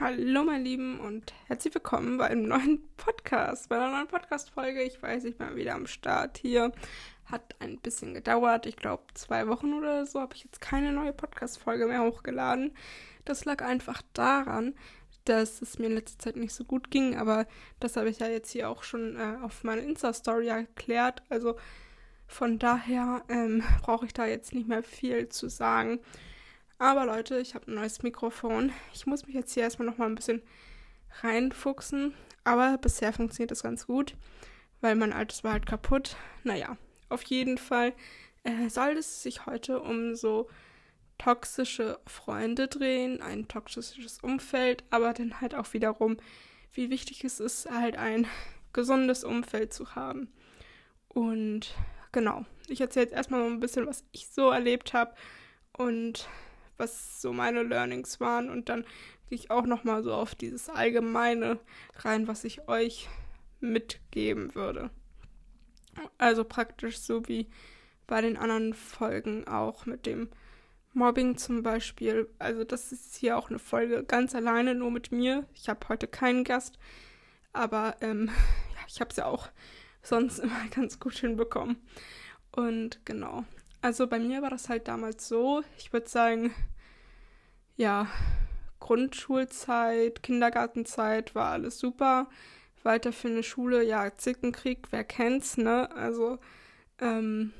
Hallo, meine Lieben, und herzlich willkommen bei einem neuen Podcast, bei einer neuen Podcast-Folge. Ich weiß, ich bin wieder am Start hier. Hat ein bisschen gedauert. Ich glaube, zwei Wochen oder so habe ich jetzt keine neue Podcast-Folge mehr hochgeladen. Das lag einfach daran, dass es mir in letzter Zeit nicht so gut ging, aber das habe ich ja jetzt hier auch schon äh, auf meiner Insta-Story erklärt. Also von daher ähm, brauche ich da jetzt nicht mehr viel zu sagen. Aber Leute, ich habe ein neues Mikrofon. Ich muss mich jetzt hier erstmal nochmal ein bisschen reinfuchsen. Aber bisher funktioniert das ganz gut, weil mein altes war halt kaputt. Naja, auf jeden Fall äh, soll es sich heute um so toxische Freunde drehen, ein toxisches Umfeld, aber dann halt auch wiederum, wie wichtig es ist, halt ein gesundes Umfeld zu haben. Und genau, ich erzähle jetzt erstmal ein bisschen, was ich so erlebt habe und was so meine Learnings waren und dann gehe ich auch noch mal so auf dieses allgemeine rein, was ich euch mitgeben würde. Also praktisch so wie bei den anderen Folgen auch mit dem Mobbing zum Beispiel. Also das ist hier auch eine Folge ganz alleine nur mit mir. Ich habe heute keinen Gast, aber ähm, ja, ich habe es ja auch sonst immer ganz gut hinbekommen. Und genau. Also bei mir war das halt damals so, ich würde sagen, ja, Grundschulzeit, Kindergartenzeit war alles super. Weiter für eine Schule, ja, Zickenkrieg, wer kennt's, ne? Also, ähm,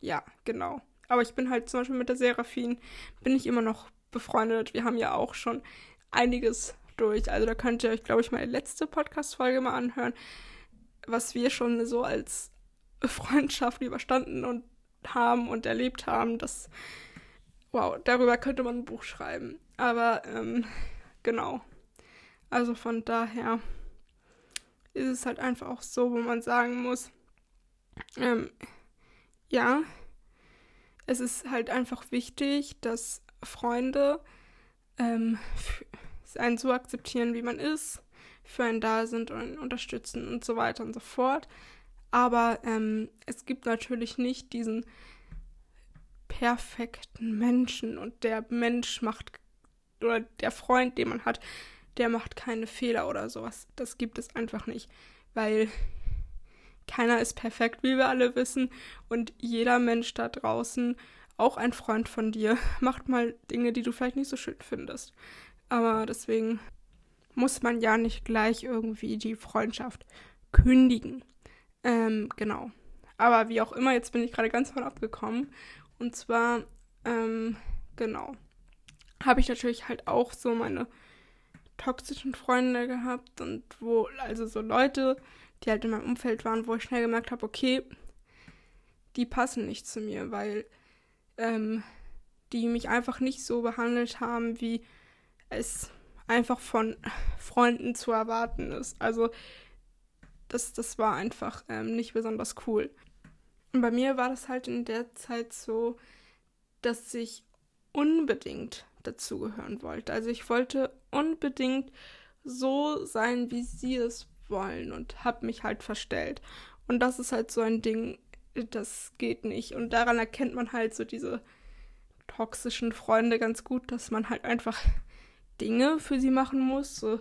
ja, genau. Aber ich bin halt zum Beispiel mit der Seraphin, bin ich immer noch befreundet. Wir haben ja auch schon einiges durch. Also da könnt ihr euch, glaube ich, meine letzte Podcast-Folge mal anhören, was wir schon so als Freundschaft überstanden und haben und erlebt haben. Das, wow, darüber könnte man ein Buch schreiben. Aber ähm, genau. Also von daher ist es halt einfach auch so, wo man sagen muss, ähm, ja, es ist halt einfach wichtig, dass Freunde ähm, einen so akzeptieren, wie man ist, für einen da sind und unterstützen und so weiter und so fort. Aber ähm, es gibt natürlich nicht diesen perfekten Menschen und der Mensch macht oder der Freund, den man hat, der macht keine Fehler oder sowas. Das gibt es einfach nicht, weil keiner ist perfekt, wie wir alle wissen und jeder Mensch da draußen, auch ein Freund von dir, macht mal Dinge, die du vielleicht nicht so schön findest. Aber deswegen muss man ja nicht gleich irgendwie die Freundschaft kündigen. Ähm, genau. Aber wie auch immer, jetzt bin ich gerade ganz von abgekommen. Und zwar, ähm, genau, habe ich natürlich halt auch so meine toxischen Freunde gehabt und wo, also so Leute, die halt in meinem Umfeld waren, wo ich schnell gemerkt habe, okay, die passen nicht zu mir, weil ähm, die mich einfach nicht so behandelt haben, wie es einfach von Freunden zu erwarten ist. Also das, das war einfach ähm, nicht besonders cool. Und bei mir war das halt in der Zeit so, dass ich unbedingt dazugehören wollte. Also ich wollte unbedingt so sein, wie sie es wollen und habe mich halt verstellt. Und das ist halt so ein Ding, das geht nicht. Und daran erkennt man halt so diese toxischen Freunde ganz gut, dass man halt einfach Dinge für sie machen muss, so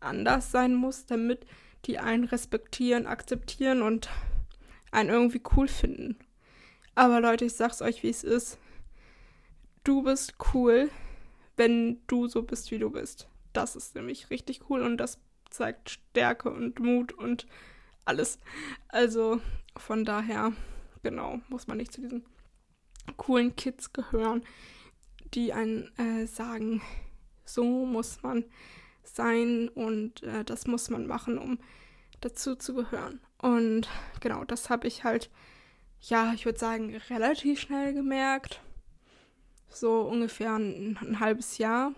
anders sein muss, damit die einen respektieren, akzeptieren und einen irgendwie cool finden. Aber Leute, ich sag's euch, wie es ist. Du bist cool, wenn du so bist, wie du bist. Das ist nämlich richtig cool und das zeigt Stärke und Mut und alles. Also von daher, genau, muss man nicht zu diesen coolen Kids gehören, die einen äh, sagen, so muss man sein und äh, das muss man machen, um dazu zu gehören. Und genau, das habe ich halt, ja, ich würde sagen, relativ schnell gemerkt. So ungefähr ein, ein, halbes Jahr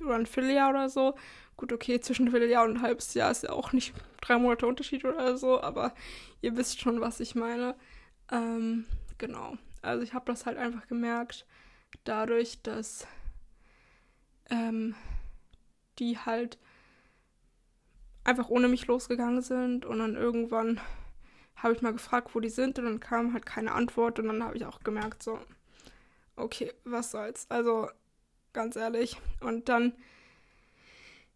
oder ein Vierteljahr oder so. Gut, okay, zwischen Vierteljahr und ein halbes Jahr ist ja auch nicht drei Monate Unterschied oder so, aber ihr wisst schon, was ich meine. Ähm, genau. Also ich habe das halt einfach gemerkt, dadurch, dass ähm, die halt einfach ohne mich losgegangen sind und dann irgendwann habe ich mal gefragt, wo die sind und dann kam halt keine Antwort und dann habe ich auch gemerkt, so, okay, was soll's. Also ganz ehrlich. Und dann,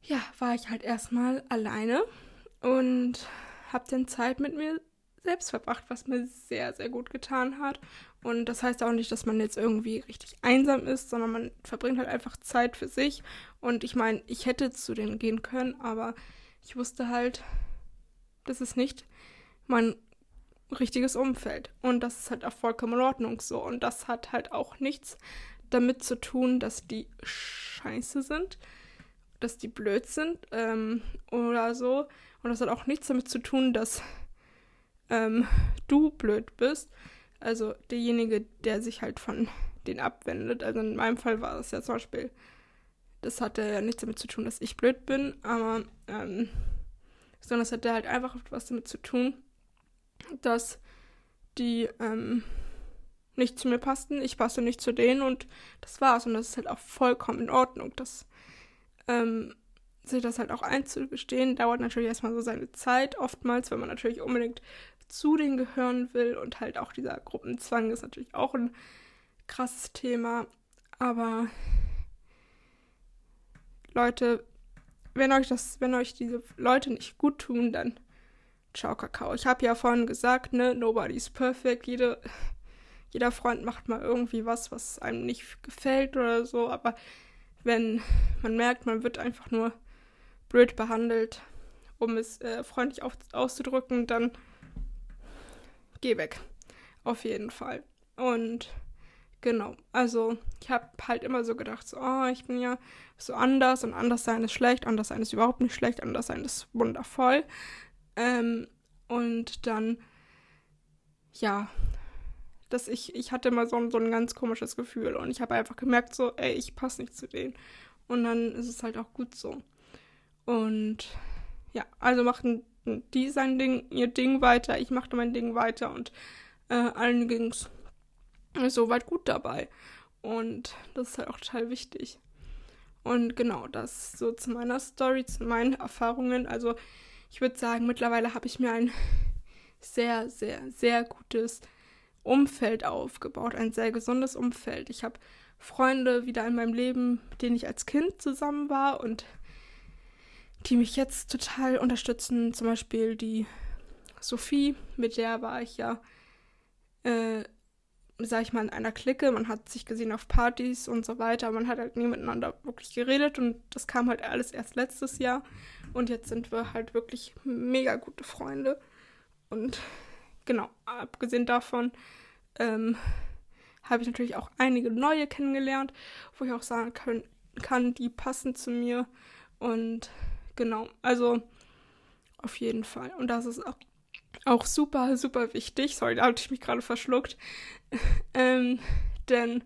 ja, war ich halt erstmal alleine und habe dann Zeit mit mir selbst verbracht, was mir sehr, sehr gut getan hat. Und das heißt auch nicht, dass man jetzt irgendwie richtig einsam ist, sondern man verbringt halt einfach Zeit für sich. Und ich meine, ich hätte zu denen gehen können, aber ich wusste halt, das ist nicht mein richtiges Umfeld. Und das ist halt auch vollkommen in Ordnung so. Und das hat halt auch nichts damit zu tun, dass die scheiße sind, dass die blöd sind ähm, oder so. Und das hat auch nichts damit zu tun, dass ähm, du blöd bist. Also derjenige, der sich halt von denen abwendet. Also in meinem Fall war das ja zum Beispiel, das hatte ja nichts damit zu tun, dass ich blöd bin, aber ähm, sondern es hatte halt einfach was damit zu tun, dass die ähm, nicht zu mir passten, ich passe nicht zu denen und das war's. Und das ist halt auch vollkommen in Ordnung. Das, ähm, sich das halt auch einzugestehen, dauert natürlich erstmal so seine Zeit, oftmals, wenn man natürlich unbedingt zu denen gehören will und halt auch dieser Gruppenzwang ist natürlich auch ein krasses Thema. Aber Leute, wenn euch das, wenn euch diese Leute nicht gut tun, dann ciao Kakao. Ich habe ja vorhin gesagt, ne, nobody's perfect. Jede, jeder Freund macht mal irgendwie was, was einem nicht gefällt oder so. Aber wenn man merkt, man wird einfach nur blöd behandelt, um es äh, freundlich auf, auszudrücken, dann geh weg. Auf jeden Fall. Und genau, also ich habe halt immer so gedacht, so, oh, ich bin ja so anders und anders sein ist schlecht, anders sein ist überhaupt nicht schlecht, anders sein ist wundervoll. Ähm, und dann, ja, dass ich, ich hatte immer so, so ein ganz komisches Gefühl und ich habe einfach gemerkt, so, ey, ich passe nicht zu denen. Und dann ist es halt auch gut so. Und ja, also machten die sein Ding, ihr Ding weiter, ich machte mein Ding weiter und äh, allen ging es soweit gut dabei. Und das ist halt auch total wichtig. Und genau, das so zu meiner Story, zu meinen Erfahrungen. Also ich würde sagen, mittlerweile habe ich mir ein sehr, sehr, sehr gutes Umfeld aufgebaut, ein sehr gesundes Umfeld. Ich habe Freunde wieder in meinem Leben, mit denen ich als Kind zusammen war und die mich jetzt total unterstützen. Zum Beispiel die Sophie, mit der war ich ja, äh, sag ich mal, in einer Clique. Man hat sich gesehen auf Partys und so weiter. Man hat halt nie miteinander wirklich geredet und das kam halt alles erst letztes Jahr. Und jetzt sind wir halt wirklich mega gute Freunde. Und genau, abgesehen davon ähm, habe ich natürlich auch einige neue kennengelernt, wo ich auch sagen können, kann, die passen zu mir. Und Genau, also auf jeden Fall. Und das ist auch, auch super, super wichtig. Sorry, da habe ich mich gerade verschluckt. ähm, denn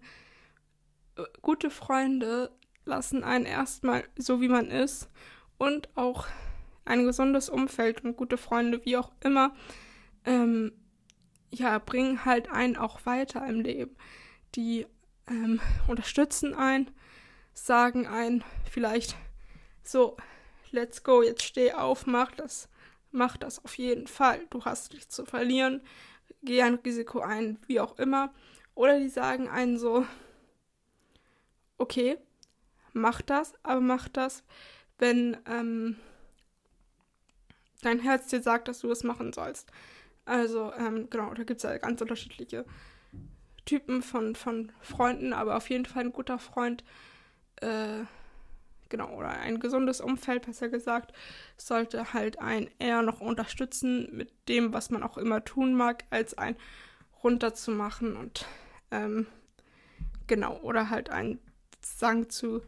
äh, gute Freunde lassen einen erstmal so, wie man ist und auch ein gesundes Umfeld und gute Freunde, wie auch immer, ähm, ja, bringen halt einen auch weiter im Leben. Die ähm, unterstützen einen, sagen einen vielleicht so, let's go, jetzt steh auf, mach das, mach das auf jeden Fall. Du hast nichts zu verlieren, geh ein Risiko ein, wie auch immer. Oder die sagen einen so, okay, mach das, aber mach das, wenn ähm, dein Herz dir sagt, dass du es machen sollst. Also, ähm, genau, da gibt es ja ganz unterschiedliche Typen von, von Freunden, aber auf jeden Fall ein guter Freund äh, genau, oder ein gesundes Umfeld, besser gesagt, sollte halt ein eher noch unterstützen mit dem, was man auch immer tun mag, als ein runterzumachen und ähm, genau, oder halt ein Sang zu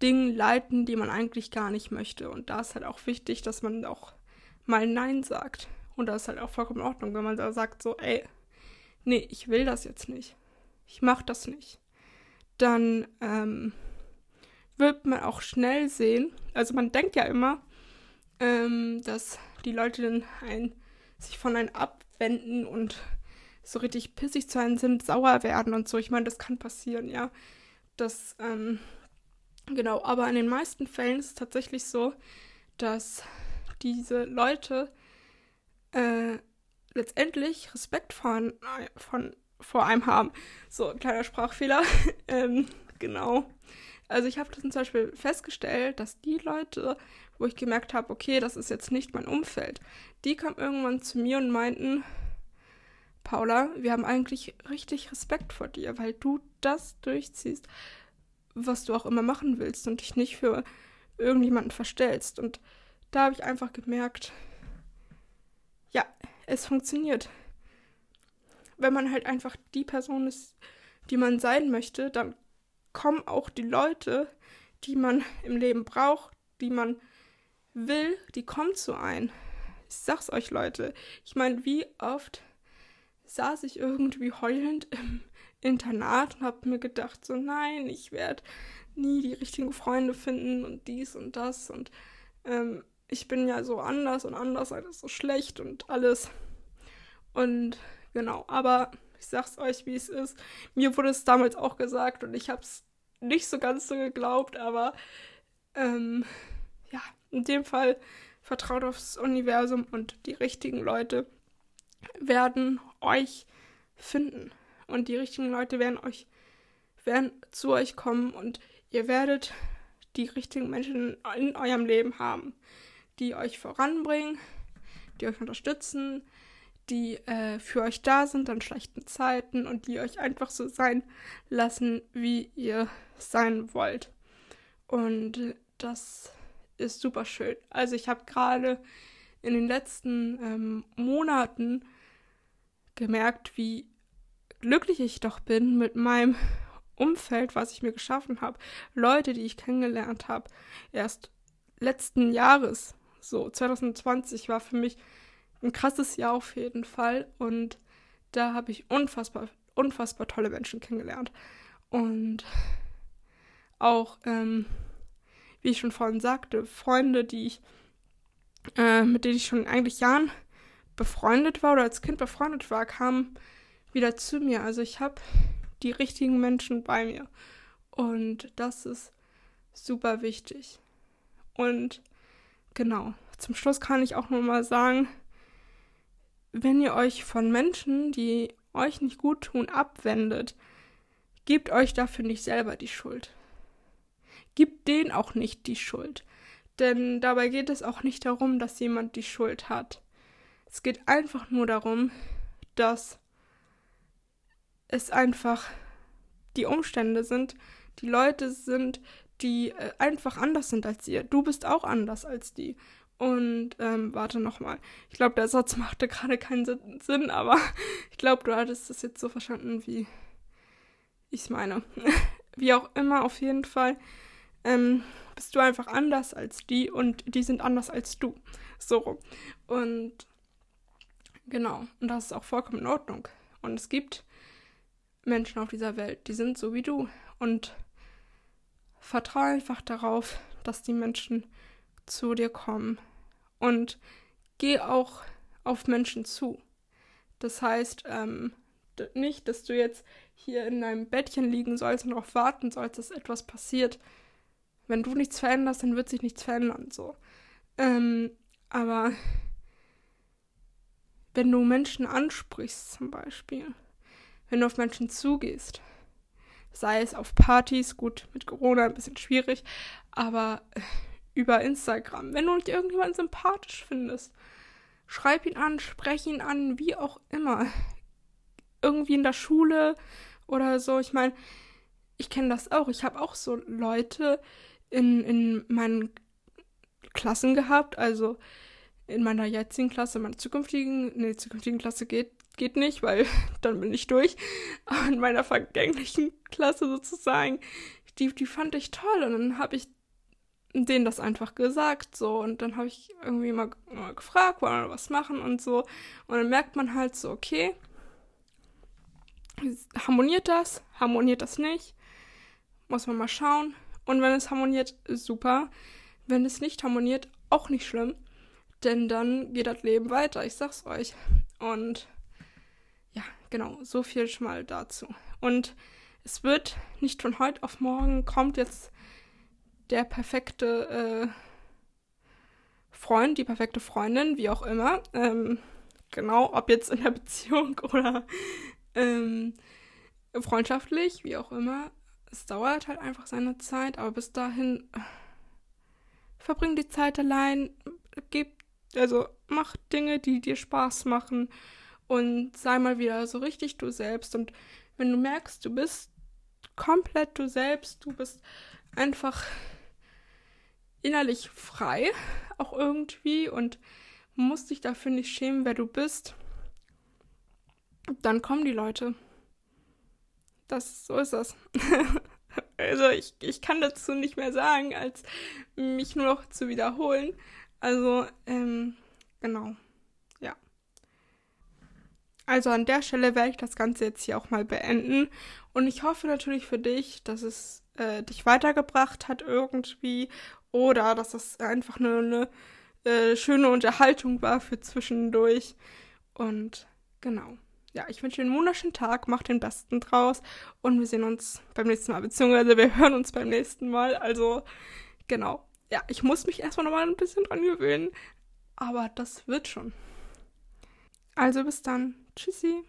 Dingen leiten, die man eigentlich gar nicht möchte. Und da ist halt auch wichtig, dass man auch mal Nein sagt. Und das ist halt auch vollkommen in Ordnung, wenn man da sagt so, ey, nee, ich will das jetzt nicht. Ich mach das nicht. Dann, ähm, wird man auch schnell sehen. Also man denkt ja immer, ähm, dass die Leute dann ein, sich von einem abwenden und so richtig pissig zu einem sind, sauer werden und so. Ich meine, das kann passieren, ja. Das, ähm, genau, aber in den meisten Fällen ist es tatsächlich so, dass diese Leute äh, letztendlich Respekt von, von, vor einem haben. So, kleiner Sprachfehler. ähm, genau. Also ich habe das zum Beispiel festgestellt, dass die Leute, wo ich gemerkt habe, okay, das ist jetzt nicht mein Umfeld, die kamen irgendwann zu mir und meinten, Paula, wir haben eigentlich richtig Respekt vor dir, weil du das durchziehst, was du auch immer machen willst und dich nicht für irgendjemanden verstellst. Und da habe ich einfach gemerkt, ja, es funktioniert. Wenn man halt einfach die Person ist, die man sein möchte, dann kommen auch die Leute, die man im Leben braucht, die man will, die kommen zu ein. Ich sag's euch, Leute. Ich meine, wie oft saß ich irgendwie heulend im Internat und hab mir gedacht, so nein, ich werde nie die richtigen Freunde finden und dies und das und ähm, ich bin ja so anders und anders alles so schlecht und alles. Und genau, aber ich sag's euch, wie es ist. Mir wurde es damals auch gesagt und ich hab's nicht so ganz so geglaubt, aber ähm, ja, in dem Fall vertraut aufs Universum und die richtigen Leute werden euch finden. Und die richtigen Leute werden euch, werden zu euch kommen und ihr werdet die richtigen Menschen in eurem Leben haben, die euch voranbringen, die euch unterstützen, die äh, für euch da sind an schlechten Zeiten und die euch einfach so sein lassen, wie ihr sein wollt. Und das ist super schön. Also ich habe gerade in den letzten ähm, Monaten gemerkt, wie glücklich ich doch bin mit meinem Umfeld, was ich mir geschaffen habe. Leute, die ich kennengelernt habe. Erst letzten Jahres, so 2020 war für mich ein krasses Jahr auf jeden Fall. Und da habe ich unfassbar, unfassbar tolle Menschen kennengelernt. Und auch, ähm, wie ich schon vorhin sagte, Freunde, die ich, äh, mit denen ich schon eigentlich Jahren befreundet war oder als Kind befreundet war, kamen wieder zu mir. Also ich habe die richtigen Menschen bei mir. Und das ist super wichtig. Und genau, zum Schluss kann ich auch nur mal sagen, wenn ihr euch von Menschen, die euch nicht gut tun, abwendet, gebt euch dafür nicht selber die Schuld. Gebt denen auch nicht die Schuld. Denn dabei geht es auch nicht darum, dass jemand die Schuld hat. Es geht einfach nur darum, dass es einfach die Umstände sind, die Leute sind, die äh, einfach anders sind als ihr. Du bist auch anders als die. Und ähm, warte nochmal. Ich glaube, der Satz machte gerade keinen Sinn, aber ich glaube, du hattest es jetzt so verstanden, wie ich es meine. wie auch immer, auf jeden Fall ähm, bist du einfach anders als die und die sind anders als du. So rum. Und genau, und das ist auch vollkommen in Ordnung. Und es gibt Menschen auf dieser Welt, die sind so wie du. Und vertraue einfach darauf, dass die Menschen zu dir kommen und geh auch auf Menschen zu. Das heißt, ähm, nicht, dass du jetzt hier in deinem Bettchen liegen sollst und darauf warten sollst, dass etwas passiert. Wenn du nichts veränderst, dann wird sich nichts verändern. So. Ähm, aber wenn du Menschen ansprichst, zum Beispiel, wenn du auf Menschen zugehst, sei es auf Partys, gut, mit Corona ein bisschen schwierig, aber über Instagram. Wenn du nicht irgendjemanden sympathisch findest, schreib ihn an, sprech ihn an, wie auch immer. Irgendwie in der Schule oder so. Ich meine, ich kenne das auch. Ich habe auch so Leute in, in meinen Klassen gehabt, also in meiner jetzigen Klasse, meiner zukünftigen, nee, zukünftigen Klasse geht, geht nicht, weil dann bin ich durch. Aber in meiner vergänglichen Klasse sozusagen, die, die fand ich toll. Und dann habe ich denen das einfach gesagt, so. Und dann habe ich irgendwie mal, mal gefragt, wollen wir was machen und so. Und dann merkt man halt so, okay, harmoniert das, harmoniert das nicht, muss man mal schauen. Und wenn es harmoniert, super. Wenn es nicht harmoniert, auch nicht schlimm. Denn dann geht das Leben weiter, ich sag's euch. Und ja, genau, so viel schon mal dazu. Und es wird nicht von heute auf morgen kommt jetzt der perfekte äh, Freund, die perfekte Freundin, wie auch immer. Ähm, genau, ob jetzt in der Beziehung oder ähm, freundschaftlich, wie auch immer. es dauert halt einfach seine Zeit, aber bis dahin äh, verbring die Zeit allein, gib, also mach Dinge, die dir Spaß machen und sei mal wieder so richtig du selbst. Und wenn du merkst, du bist komplett du selbst, du bist einfach innerlich frei, auch irgendwie, und musst dich dafür nicht schämen, wer du bist, dann kommen die Leute. Das, so ist das. also ich, ich kann dazu nicht mehr sagen, als mich nur noch zu wiederholen. Also, ähm, genau. Ja. Also an der Stelle werde ich das Ganze jetzt hier auch mal beenden. Und ich hoffe natürlich für dich, dass es äh, dich weitergebracht hat irgendwie oder dass es einfach eine, eine äh, schöne Unterhaltung war für zwischendurch. Und genau. Ja, ich wünsche einen wunderschönen Tag, mach den besten draus und wir sehen uns beim nächsten Mal, beziehungsweise wir hören uns beim nächsten Mal. Also, genau. Ja, ich muss mich erstmal nochmal ein bisschen dran gewöhnen, aber das wird schon. Also bis dann. Tschüssi.